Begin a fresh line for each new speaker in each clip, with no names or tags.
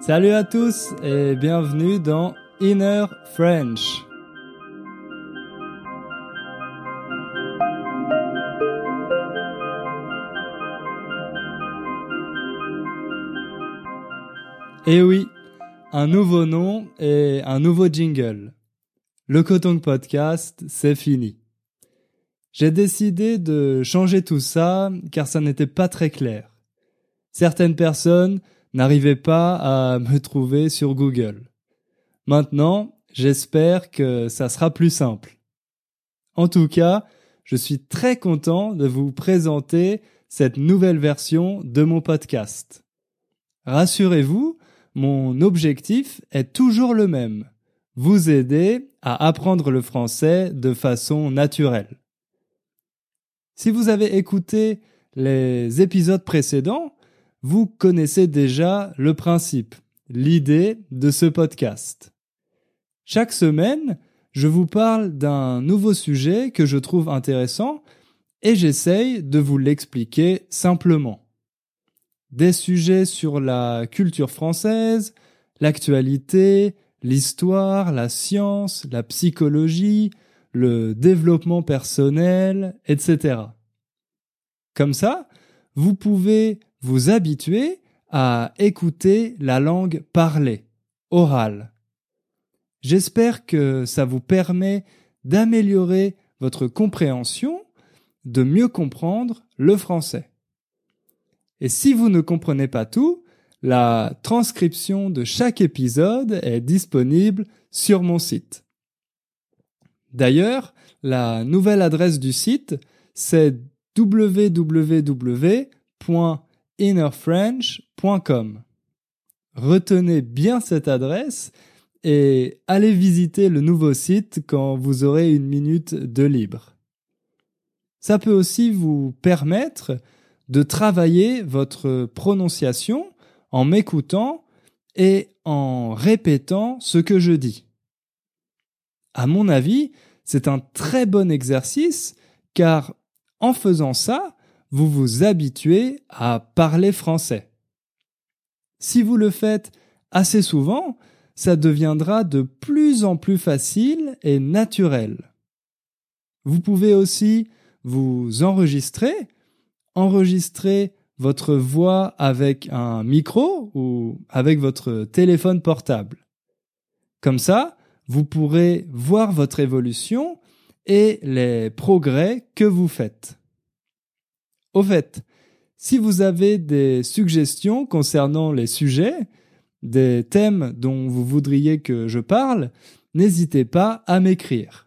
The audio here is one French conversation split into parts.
Salut à tous et bienvenue dans Inner French. Et eh oui, un nouveau nom et un nouveau jingle. Le Coton Podcast, c'est fini. J'ai décidé de changer tout ça car ça n'était pas très clair. Certaines personnes n'arrivaient pas à me trouver sur Google. Maintenant, j'espère que ça sera plus simple. En tout cas, je suis très content de vous présenter cette nouvelle version de mon podcast. Rassurez-vous, mon objectif est toujours le même. Vous aider à apprendre le français de façon naturelle. Si vous avez écouté les épisodes précédents, vous connaissez déjà le principe, l'idée de ce podcast. Chaque semaine, je vous parle d'un nouveau sujet que je trouve intéressant et j'essaye de vous l'expliquer simplement. Des sujets sur la culture française, l'actualité, l'histoire, la science, la psychologie, le développement personnel, etc. Comme ça, vous pouvez vous habituer à écouter la langue parlée, orale. J'espère que ça vous permet d'améliorer votre compréhension, de mieux comprendre le français. Et si vous ne comprenez pas tout, la transcription de chaque épisode est disponible sur mon site. D'ailleurs, la nouvelle adresse du site, c'est www.innerfrench.com. Retenez bien cette adresse et allez visiter le nouveau site quand vous aurez une minute de libre. Ça peut aussi vous permettre de travailler votre prononciation en m'écoutant et en répétant ce que je dis. À mon avis, c'est un très bon exercice car en faisant ça, vous vous habituez à parler français. Si vous le faites assez souvent, ça deviendra de plus en plus facile et naturel. Vous pouvez aussi vous enregistrer, enregistrer votre voix avec un micro ou avec votre téléphone portable. Comme ça, vous pourrez voir votre évolution et les progrès que vous faites. Au fait, si vous avez des suggestions concernant les sujets, des thèmes dont vous voudriez que je parle, n'hésitez pas à m'écrire.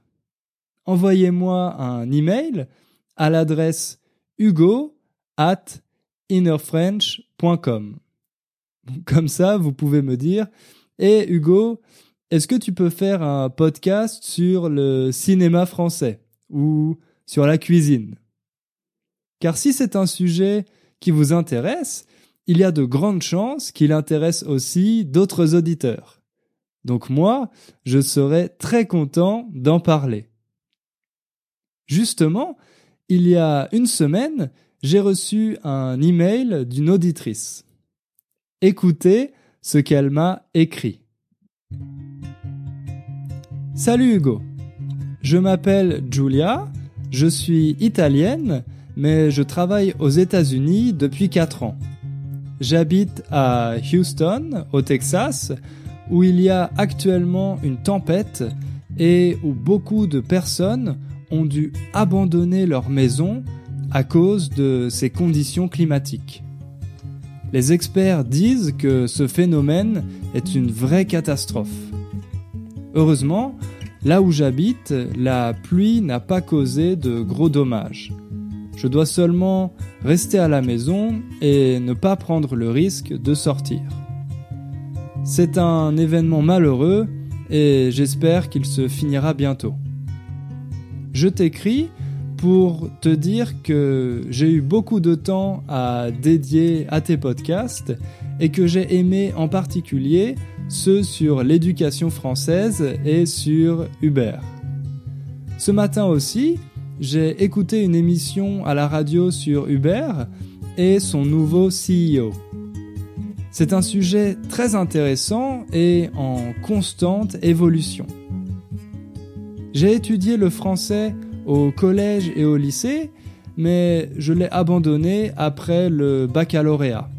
Envoyez-moi un email à l'adresse hugo at innerfrench.com. Comme ça, vous pouvez me dire, et eh, Hugo, est-ce que tu peux faire un podcast sur le cinéma français ou sur la cuisine? Car si c'est un sujet qui vous intéresse, il y a de grandes chances qu'il intéresse aussi d'autres auditeurs. Donc moi, je serais très content d'en parler. Justement, il y a une semaine, j'ai reçu un email d'une auditrice. Écoutez ce qu'elle m'a écrit. Salut Hugo. Je m'appelle Giulia, je suis italienne, mais je travaille aux États-Unis depuis 4 ans. J'habite à Houston, au Texas, où il y a actuellement une tempête et où beaucoup de personnes ont dû abandonner leur maison à cause de ces conditions climatiques. Les experts disent que ce phénomène est une vraie catastrophe. Heureusement, là où j'habite, la pluie n'a pas causé de gros dommages. Je dois seulement rester à la maison et ne pas prendre le risque de sortir. C'est un événement malheureux et j'espère qu'il se finira bientôt. Je t'écris pour te dire que j'ai eu beaucoup de temps à dédier à tes podcasts et que j'ai aimé en particulier ceux sur l'éducation française et sur Uber. Ce matin aussi, j'ai écouté une émission à la radio sur Uber et son nouveau CEO. C'est un sujet très intéressant et en constante évolution. J'ai étudié le français au collège et au lycée, mais je l'ai abandonné après le baccalauréat.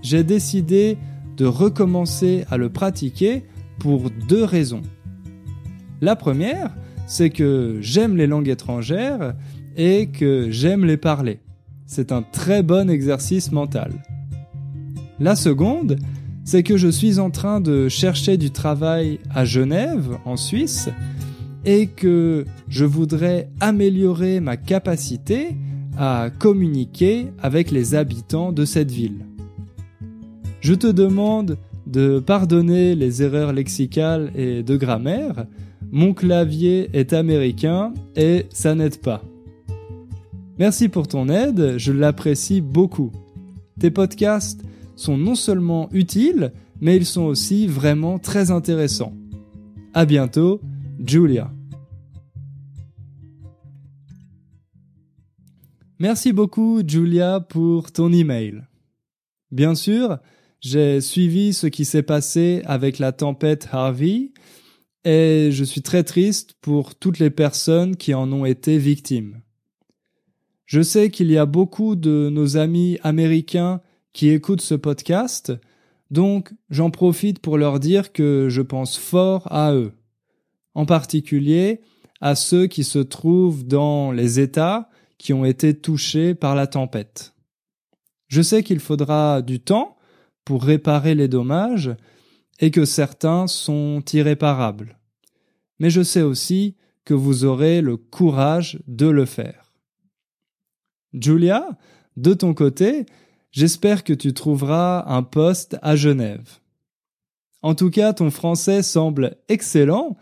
J'ai décidé de recommencer à le pratiquer pour deux raisons. La première, c'est que j'aime les langues étrangères et que j'aime les parler. C'est un très bon exercice mental. La seconde, c'est que je suis en train de chercher du travail à Genève, en Suisse, et que je voudrais améliorer ma capacité à communiquer avec les habitants de cette ville. Je te demande de pardonner les erreurs lexicales et de grammaire. Mon clavier est américain et ça n'aide pas. Merci pour ton aide, je l'apprécie beaucoup. Tes podcasts sont non seulement utiles, mais ils sont aussi vraiment très intéressants. À bientôt, Julia. Merci beaucoup, Julia, pour ton email. Bien sûr, j'ai suivi ce qui s'est passé avec la tempête Harvey et je suis très triste pour toutes les personnes qui en ont été victimes. Je sais qu'il y a beaucoup de nos amis américains qui écoutent ce podcast, donc j'en profite pour leur dire que je pense fort à eux, en particulier à ceux qui se trouvent dans les États qui ont été touchés par la tempête. Je sais qu'il faudra du temps pour réparer les dommages et que certains sont irréparables. Mais je sais aussi que vous aurez le courage de le faire. Julia, de ton côté, j'espère que tu trouveras un poste à Genève. En tout cas, ton français semble excellent,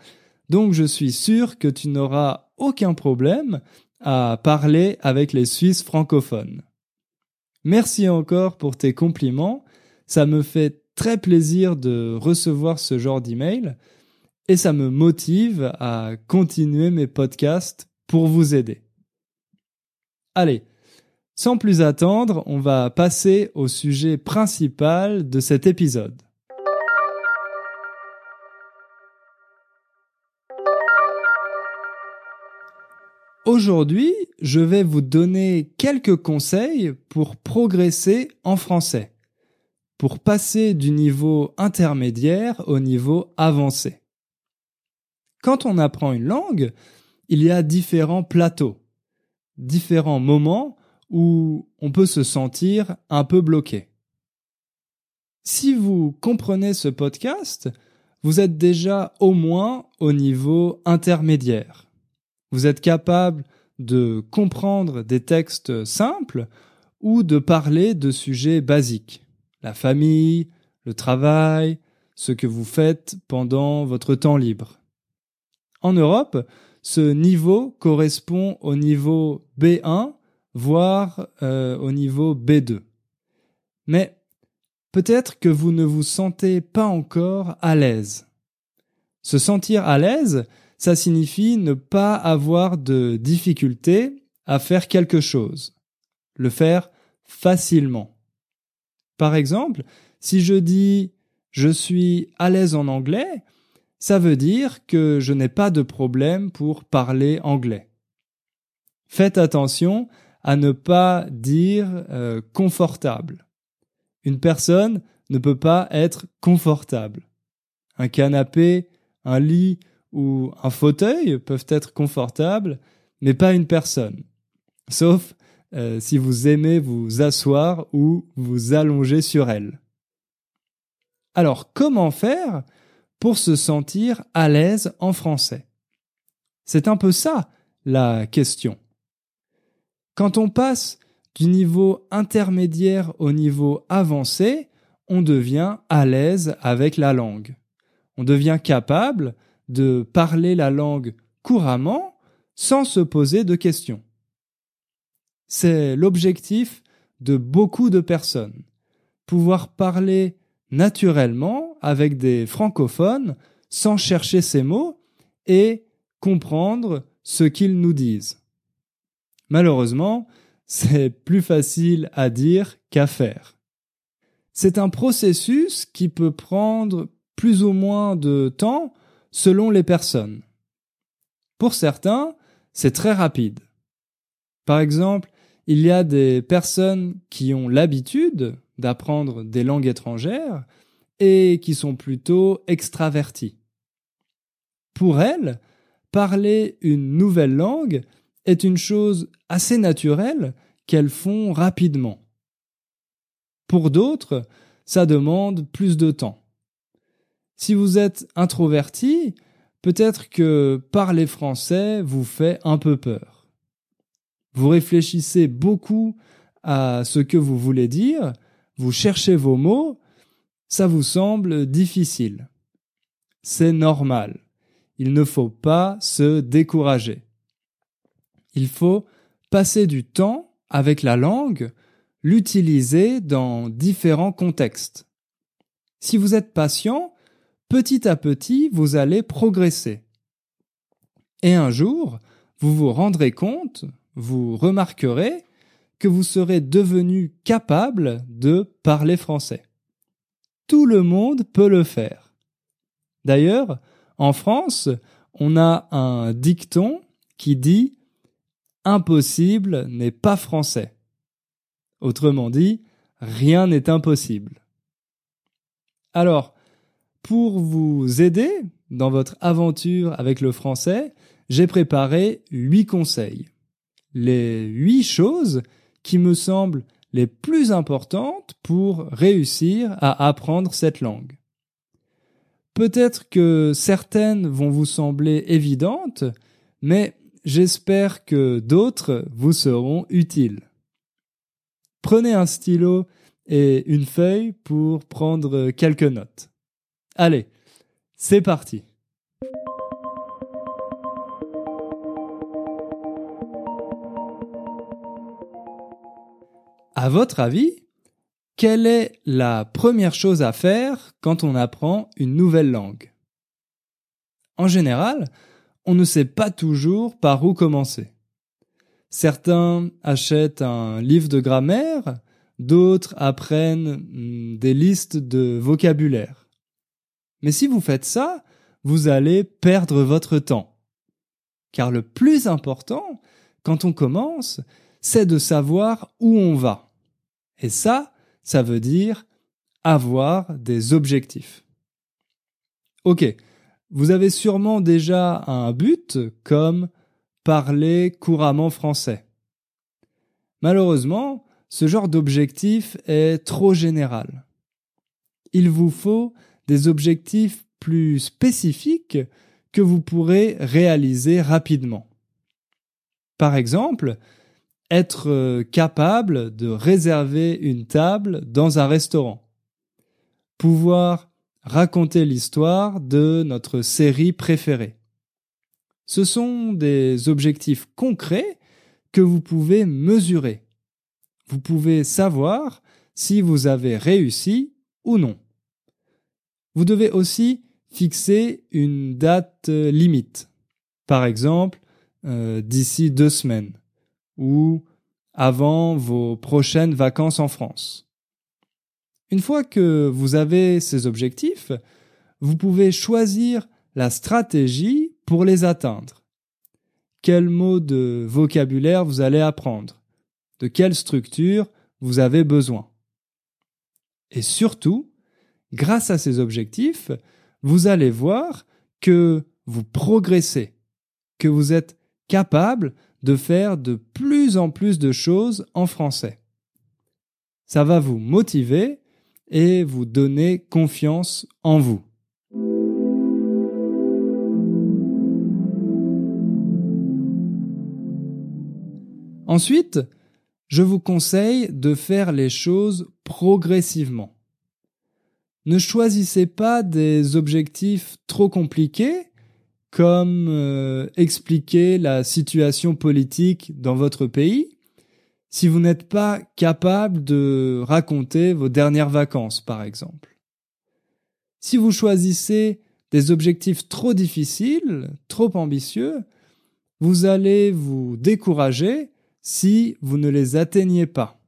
donc je suis sûr que tu n'auras aucun problème à parler avec les Suisses francophones. Merci encore pour tes compliments ça me fait très plaisir de recevoir ce genre d'email et ça me motive à continuer mes podcasts pour vous aider. Allez, sans plus attendre, on va passer au sujet principal de cet épisode. Aujourd'hui, je vais vous donner quelques conseils pour progresser en français pour passer du niveau intermédiaire au niveau avancé. Quand on apprend une langue, il y a différents plateaux, différents moments où on peut se sentir un peu bloqué. Si vous comprenez ce podcast, vous êtes déjà au moins au niveau intermédiaire. Vous êtes capable de comprendre des textes simples ou de parler de sujets basiques la famille, le travail, ce que vous faites pendant votre temps libre. En Europe, ce niveau correspond au niveau B1, voire euh, au niveau B2. Mais peut-être que vous ne vous sentez pas encore à l'aise. Se sentir à l'aise, ça signifie ne pas avoir de difficulté à faire quelque chose, le faire facilement. Par exemple, si je dis je suis à l'aise en anglais, ça veut dire que je n'ai pas de problème pour parler anglais. Faites attention à ne pas dire euh, confortable. Une personne ne peut pas être confortable. Un canapé, un lit ou un fauteuil peuvent être confortables, mais pas une personne. Sauf euh, si vous aimez vous asseoir ou vous allonger sur elle. Alors, comment faire pour se sentir à l'aise en français? C'est un peu ça la question. Quand on passe du niveau intermédiaire au niveau avancé, on devient à l'aise avec la langue. On devient capable de parler la langue couramment sans se poser de questions. C'est l'objectif de beaucoup de personnes. Pouvoir parler naturellement avec des francophones sans chercher ces mots et comprendre ce qu'ils nous disent. Malheureusement, c'est plus facile à dire qu'à faire. c'est un processus qui peut prendre plus ou moins de temps selon les personnes. Pour certains, c'est très rapide. Par exemple, il y a des personnes qui ont l'habitude d'apprendre des langues étrangères et qui sont plutôt extraverties. Pour elles, parler une nouvelle langue est une chose assez naturelle qu'elles font rapidement. Pour d'autres, ça demande plus de temps. Si vous êtes introverti, peut-être que parler français vous fait un peu peur. Vous réfléchissez beaucoup à ce que vous voulez dire, vous cherchez vos mots, ça vous semble difficile. C'est normal. Il ne faut pas se décourager. Il faut passer du temps avec la langue, l'utiliser dans différents contextes. Si vous êtes patient, petit à petit, vous allez progresser. Et un jour, vous vous rendrez compte, vous remarquerez que vous serez devenu capable de parler français. Tout le monde peut le faire. D'ailleurs, en France, on a un dicton qui dit Impossible n'est pas français. Autrement dit, rien n'est impossible. Alors, pour vous aider dans votre aventure avec le français, j'ai préparé huit conseils. Les huit choses qui me semblent les plus importantes pour réussir à apprendre cette langue. Peut-être que certaines vont vous sembler évidentes, mais j'espère que d'autres vous seront utiles. Prenez un stylo et une feuille pour prendre quelques notes. Allez, c'est parti. À votre avis, quelle est la première chose à faire quand on apprend une nouvelle langue? En général, on ne sait pas toujours par où commencer. Certains achètent un livre de grammaire, d'autres apprennent hmm, des listes de vocabulaire. Mais si vous faites ça, vous allez perdre votre temps. Car le plus important, quand on commence, c'est de savoir où on va. Et ça, ça veut dire avoir des objectifs. Ok, vous avez sûrement déjà un but comme parler couramment français. Malheureusement, ce genre d'objectif est trop général. Il vous faut des objectifs plus spécifiques que vous pourrez réaliser rapidement. Par exemple, être capable de réserver une table dans un restaurant. Pouvoir raconter l'histoire de notre série préférée. Ce sont des objectifs concrets que vous pouvez mesurer. Vous pouvez savoir si vous avez réussi ou non. Vous devez aussi fixer une date limite. Par exemple, euh, d'ici deux semaines ou avant vos prochaines vacances en France. Une fois que vous avez ces objectifs, vous pouvez choisir la stratégie pour les atteindre. Quel mot de vocabulaire vous allez apprendre? De quelle structure vous avez besoin? Et surtout, grâce à ces objectifs, vous allez voir que vous progressez, que vous êtes capable de faire de plus en plus de choses en français. Ça va vous motiver et vous donner confiance en vous. Ensuite, je vous conseille de faire les choses progressivement. Ne choisissez pas des objectifs trop compliqués comme euh, expliquer la situation politique dans votre pays si vous n'êtes pas capable de raconter vos dernières vacances, par exemple. Si vous choisissez des objectifs trop difficiles, trop ambitieux, vous allez vous décourager si vous ne les atteignez pas.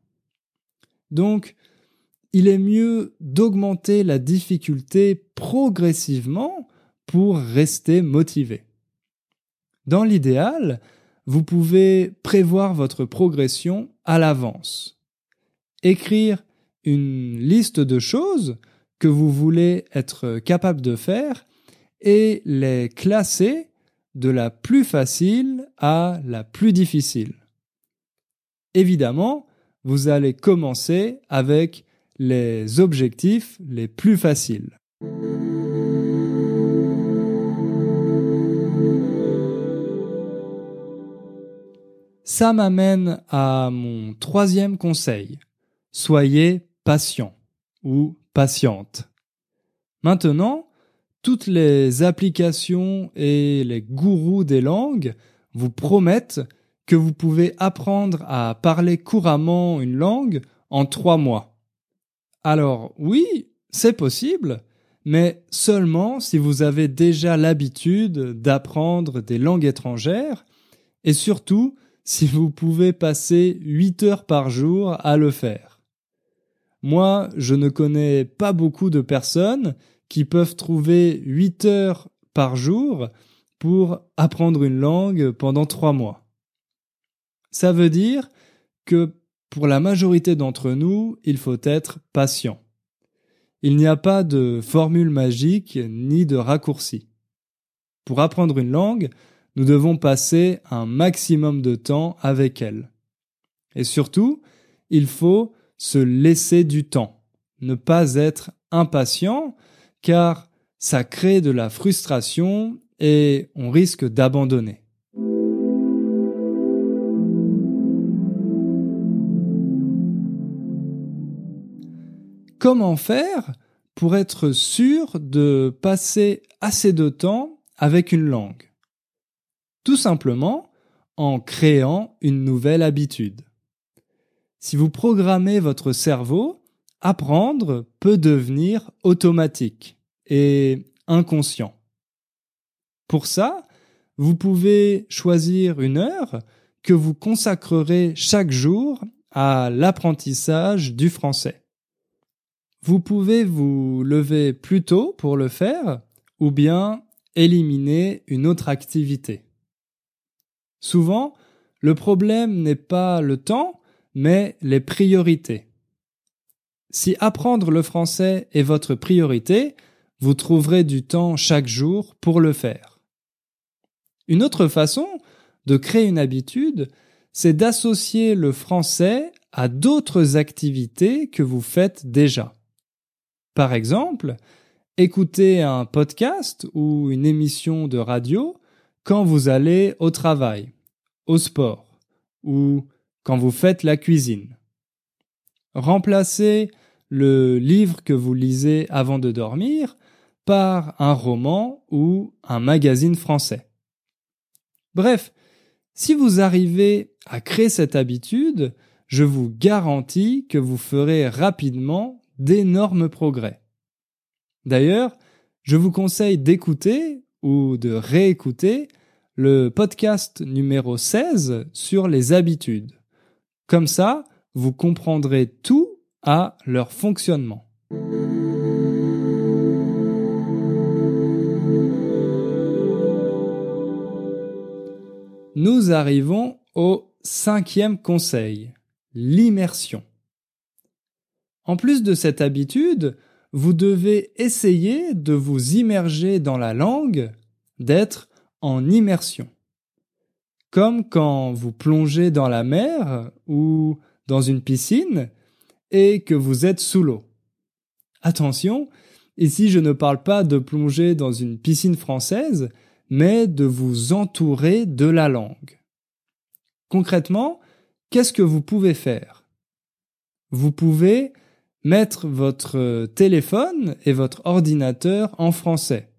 Donc, il est mieux d'augmenter la difficulté progressivement pour rester motivé. Dans l'idéal, vous pouvez prévoir votre progression à l'avance. Écrire une liste de choses que vous voulez être capable de faire et les classer de la plus facile à la plus difficile. Évidemment, vous allez commencer avec les objectifs les plus faciles. Ça m'amène à mon troisième conseil. Soyez patient ou patiente. Maintenant, toutes les applications et les gourous des langues vous promettent que vous pouvez apprendre à parler couramment une langue en trois mois. Alors oui, c'est possible, mais seulement si vous avez déjà l'habitude d'apprendre des langues étrangères et surtout si vous pouvez passer 8 heures par jour à le faire. Moi, je ne connais pas beaucoup de personnes qui peuvent trouver 8 heures par jour pour apprendre une langue pendant 3 mois. Ça veut dire que pour la majorité d'entre nous, il faut être patient. Il n'y a pas de formule magique ni de raccourci. Pour apprendre une langue, nous devons passer un maximum de temps avec elle. Et surtout, il faut se laisser du temps, ne pas être impatient, car ça crée de la frustration et on risque d'abandonner. Comment faire pour être sûr de passer assez de temps avec une langue? Tout simplement en créant une nouvelle habitude. Si vous programmez votre cerveau, apprendre peut devenir automatique et inconscient. Pour ça, vous pouvez choisir une heure que vous consacrerez chaque jour à l'apprentissage du français. Vous pouvez vous lever plus tôt pour le faire ou bien éliminer une autre activité. Souvent, le problème n'est pas le temps, mais les priorités. Si apprendre le français est votre priorité, vous trouverez du temps chaque jour pour le faire. Une autre façon de créer une habitude, c'est d'associer le français à d'autres activités que vous faites déjà. Par exemple, écouter un podcast ou une émission de radio quand vous allez au travail, au sport ou quand vous faites la cuisine. Remplacez le livre que vous lisez avant de dormir par un roman ou un magazine français. Bref, si vous arrivez à créer cette habitude, je vous garantis que vous ferez rapidement d'énormes progrès. D'ailleurs, je vous conseille d'écouter ou de réécouter le podcast numéro 16 sur les habitudes. Comme ça, vous comprendrez tout à leur fonctionnement. Nous arrivons au cinquième conseil, l'immersion. En plus de cette habitude, vous devez essayer de vous immerger dans la langue, d'être en immersion. Comme quand vous plongez dans la mer ou dans une piscine et que vous êtes sous l'eau. Attention, ici je ne parle pas de plonger dans une piscine française, mais de vous entourer de la langue. Concrètement, qu'est-ce que vous pouvez faire? Vous pouvez mettre votre téléphone et votre ordinateur en français,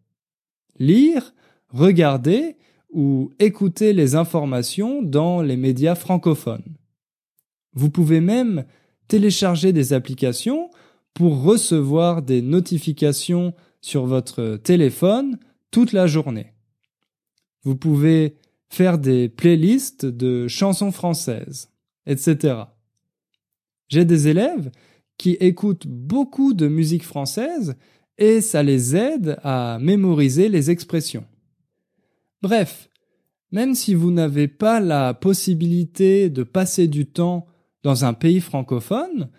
lire, regarder ou écouter les informations dans les médias francophones. Vous pouvez même télécharger des applications pour recevoir des notifications sur votre téléphone toute la journée. Vous pouvez faire des playlists de chansons françaises, etc. J'ai des élèves qui écoutent beaucoup de musique française et ça les aide à mémoriser les expressions. Bref, même si vous n'avez pas la possibilité de passer du temps dans un pays francophone,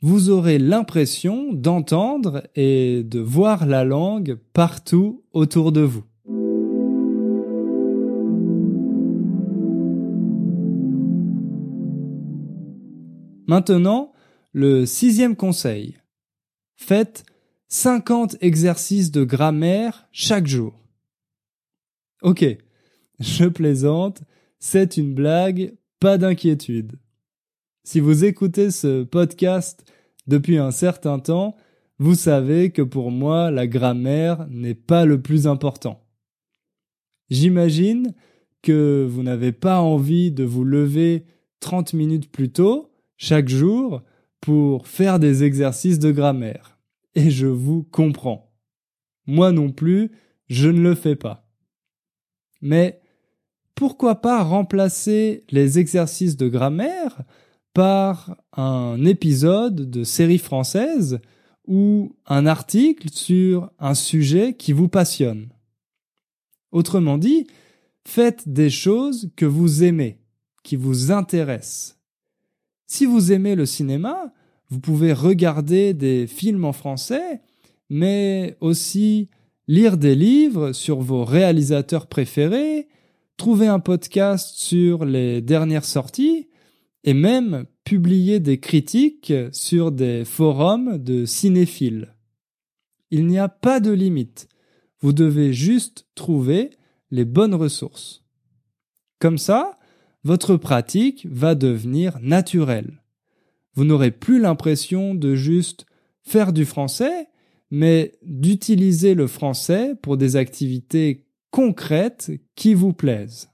vous aurez l'impression d'entendre et de voir la langue partout autour de vous. Maintenant, le sixième conseil. Faites 50 exercices de grammaire chaque jour. Ok, je plaisante, c'est une blague, pas d'inquiétude. Si vous écoutez ce podcast depuis un certain temps, vous savez que pour moi la grammaire n'est pas le plus important. J'imagine que vous n'avez pas envie de vous lever 30 minutes plus tôt chaque jour pour faire des exercices de grammaire. Et je vous comprends. Moi non plus, je ne le fais pas. Mais pourquoi pas remplacer les exercices de grammaire par un épisode de série française ou un article sur un sujet qui vous passionne? Autrement dit, faites des choses que vous aimez, qui vous intéressent. Si vous aimez le cinéma, vous pouvez regarder des films en français, mais aussi lire des livres sur vos réalisateurs préférés, trouver un podcast sur les dernières sorties, et même publier des critiques sur des forums de cinéphiles. Il n'y a pas de limite. Vous devez juste trouver les bonnes ressources. Comme ça, votre pratique va devenir naturelle. Vous n'aurez plus l'impression de juste faire du français, mais d'utiliser le français pour des activités concrètes qui vous plaisent.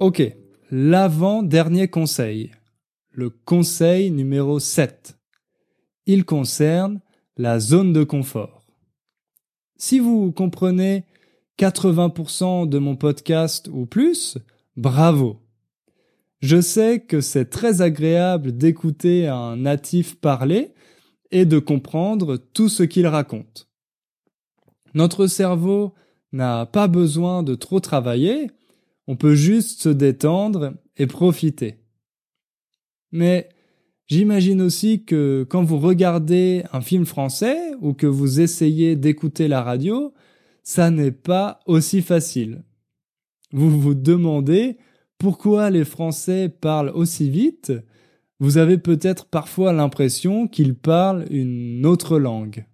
Ok, l'avant-dernier conseil, le conseil numéro 7. Il concerne la zone de confort. Si vous comprenez 80% de mon podcast ou plus, bravo. Je sais que c'est très agréable d'écouter un natif parler et de comprendre tout ce qu'il raconte. Notre cerveau n'a pas besoin de trop travailler on peut juste se détendre et profiter. Mais j'imagine aussi que quand vous regardez un film français ou que vous essayez d'écouter la radio, ça n'est pas aussi facile. Vous vous demandez pourquoi les Français parlent aussi vite Vous avez peut-être parfois l'impression qu'ils parlent une autre langue.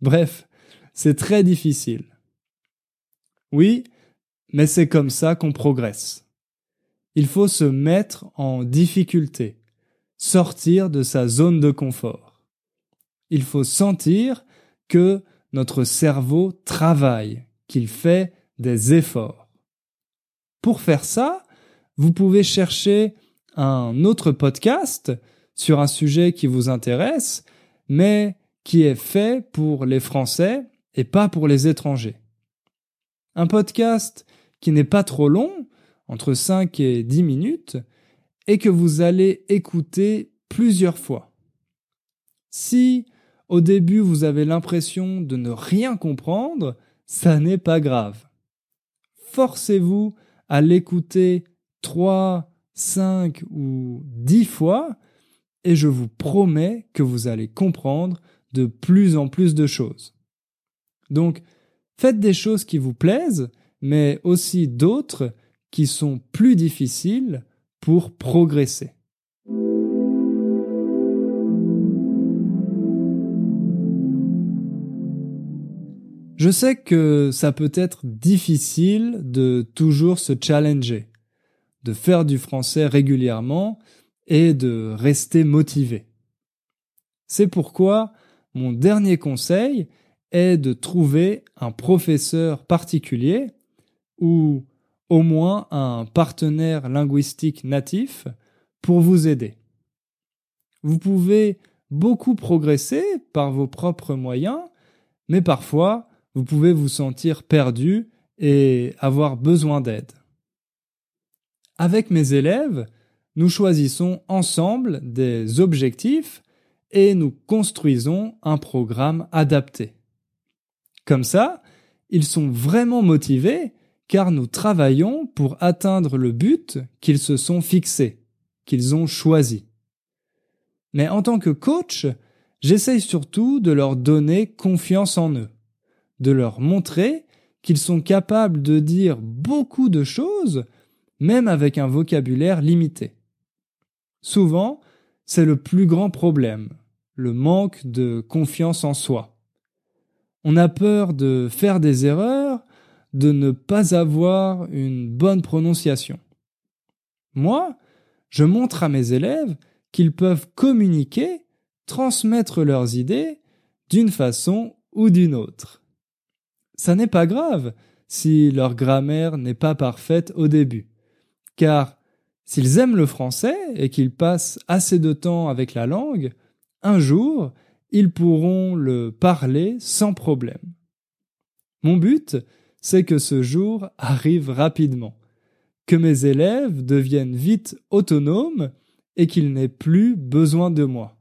Bref, c'est très difficile. Oui, mais c'est comme ça qu'on progresse. Il faut se mettre en difficulté, sortir de sa zone de confort. Il faut sentir que notre cerveau travaille, qu'il fait des efforts. Pour faire ça, vous pouvez chercher un autre podcast sur un sujet qui vous intéresse, mais qui est fait pour les Français et pas pour les étrangers. Un podcast qui n'est pas trop long, entre 5 et 10 minutes, et que vous allez écouter plusieurs fois. Si au début vous avez l'impression de ne rien comprendre, ça n'est pas grave. Forcez-vous à l'écouter 3, 5 ou 10 fois et je vous promets que vous allez comprendre de plus en plus de choses. Donc, faites des choses qui vous plaisent mais aussi d'autres qui sont plus difficiles pour progresser. Je sais que ça peut être difficile de toujours se challenger, de faire du français régulièrement et de rester motivé. C'est pourquoi mon dernier conseil est de trouver un professeur particulier ou au moins un partenaire linguistique natif pour vous aider. Vous pouvez beaucoup progresser par vos propres moyens, mais parfois vous pouvez vous sentir perdu et avoir besoin d'aide. Avec mes élèves, nous choisissons ensemble des objectifs et nous construisons un programme adapté. Comme ça, ils sont vraiment motivés car nous travaillons pour atteindre le but qu'ils se sont fixés, qu'ils ont choisi. Mais en tant que coach, j'essaye surtout de leur donner confiance en eux, de leur montrer qu'ils sont capables de dire beaucoup de choses, même avec un vocabulaire limité. Souvent, c'est le plus grand problème, le manque de confiance en soi. On a peur de faire des erreurs, de ne pas avoir une bonne prononciation. Moi, je montre à mes élèves qu'ils peuvent communiquer, transmettre leurs idées d'une façon ou d'une autre. Ça n'est pas grave si leur grammaire n'est pas parfaite au début, car S'ils aiment le français et qu'ils passent assez de temps avec la langue, un jour, ils pourront le parler sans problème. Mon but, c'est que ce jour arrive rapidement, que mes élèves deviennent vite autonomes et qu'ils n'aient plus besoin de moi.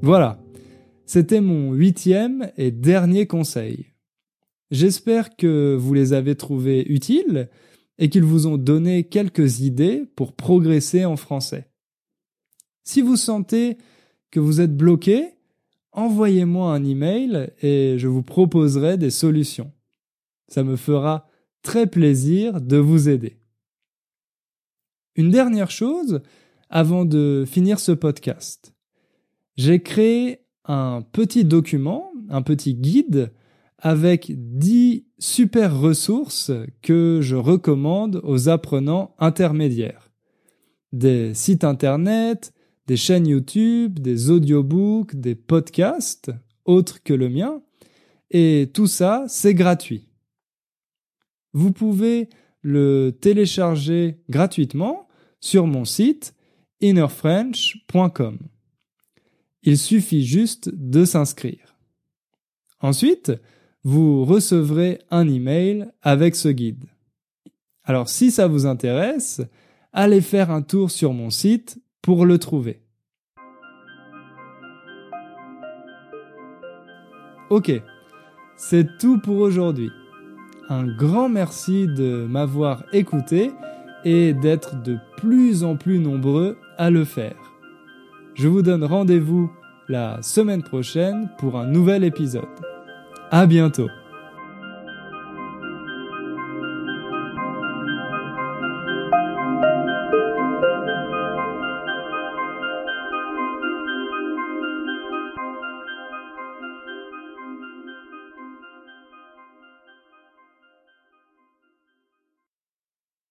Voilà, c'était mon huitième et dernier conseil. J'espère que vous les avez trouvés utiles et qu'ils vous ont donné quelques idées pour progresser en français. Si vous sentez que vous êtes bloqué, envoyez-moi un email et je vous proposerai des solutions. Ça me fera très plaisir de vous aider. Une dernière chose avant de finir ce podcast. J'ai créé un petit document, un petit guide avec 10 super ressources que je recommande aux apprenants intermédiaires. Des sites internet, des chaînes YouTube, des audiobooks, des podcasts, autres que le mien, et tout ça, c'est gratuit. Vous pouvez le télécharger gratuitement sur mon site innerfrench.com. Il suffit juste de s'inscrire. Ensuite, vous recevrez un email avec ce guide. Alors si ça vous intéresse, allez faire un tour sur mon site pour le trouver. Ok, c'est tout pour aujourd'hui. Un grand merci de m'avoir écouté et d'être de plus en plus nombreux à le faire. Je vous donne rendez-vous la semaine prochaine pour un nouvel épisode. À bientôt!